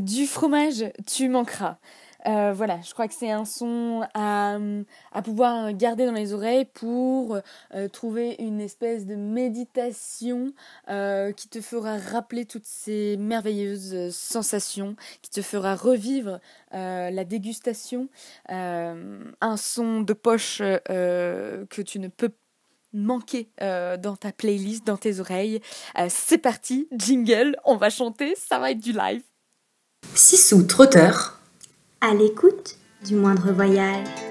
du fromage, tu manqueras. Euh, voilà, je crois que c'est un son à, à, pouvoir garder dans les oreilles pour euh, trouver une espèce de méditation euh, qui te fera rappeler toutes ces merveilleuses sensations, qui te fera revivre la dégustation, un son de poche que tu ne peux manquer dans ta playlist, dans tes oreilles. c'est parti, jingle, on va chanter, ça va être du live. Sissou Trotteur à l'écoute du moindre voyage.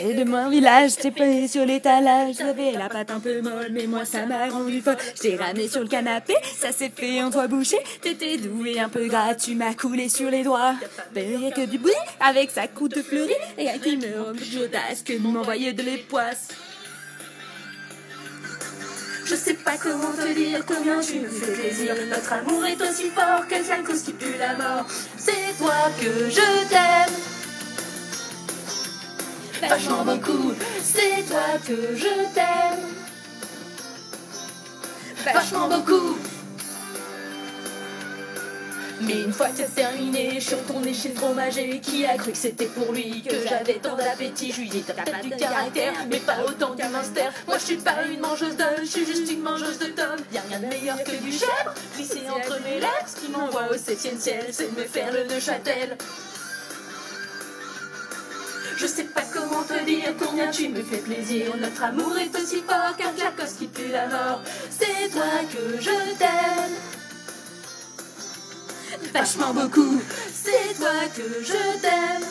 Et de mon village, t'es posé sur l'étalage. J'avais la patte un peu molle, mais moi ça m'a rendu folle. J'ai ramené sur le canapé, ça s'est fait en trois bouchées. T'étais doux et un peu gras, tu m'as coulé sur les doigts. Rien que du bruit, avec sa croûte fleurie. Et qui me audace que m'envoyer de l'époisse. Je sais pas comment te dire combien tu me fais plaisir. Notre amour est aussi fort que cause qui la mort. C'est toi que je t'aime. Vachement beaucoup, c'est toi que je t'aime. Vachement beaucoup. Mais une fois que c'est terminé, je suis retournée chez le fromager qui a cru que c'était pour lui que j'avais tant d'appétit. Je lui dis t'as pas du caractère, mais pas autant qu'un minster. Moi je suis pas une mangeuse d'œufs, je suis juste une mangeuse de tomes. Y'a rien de meilleur que du chèvre, glissé entre mes lèvres. Ce qui m'envoie au septième ciel, c'est de me faire le Neuchâtel. Je sais pas comment te dire combien tu me fais plaisir. Notre amour est aussi fort qu'un jacos qui pue la mort. C'est toi que je t'aime vachement beaucoup. C'est toi que je t'aime.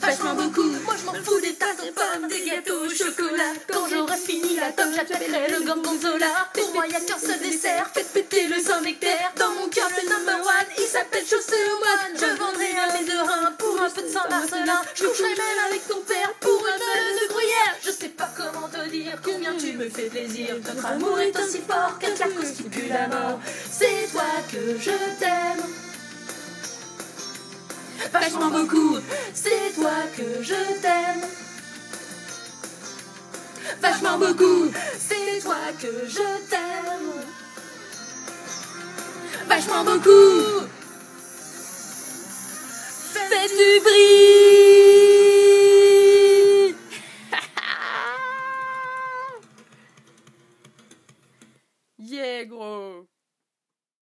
Vachement beaucoup. Moi je m'en fous des tasses de pommes, des gâteaux au chocolat. Quand j'aurai fini la tome, j'appellerai le gorgonzola. Pour moi y'a qu'un seul dessert, faites péter le sang nectaire. Dans mon cœur le number one, il s'appelle chaussée Je coucherai même avec ton père pour un peu de gruyère. Je sais pas comment te dire combien tu me fais plaisir. Notre amour est aussi fort qu'un cause qui pue la mort. C'est toi que je t'aime vachement beaucoup. C'est toi que je t'aime. Vachement beaucoup. C'est toi que je t'aime. Vachement beaucoup. Fais du bruit. Diego。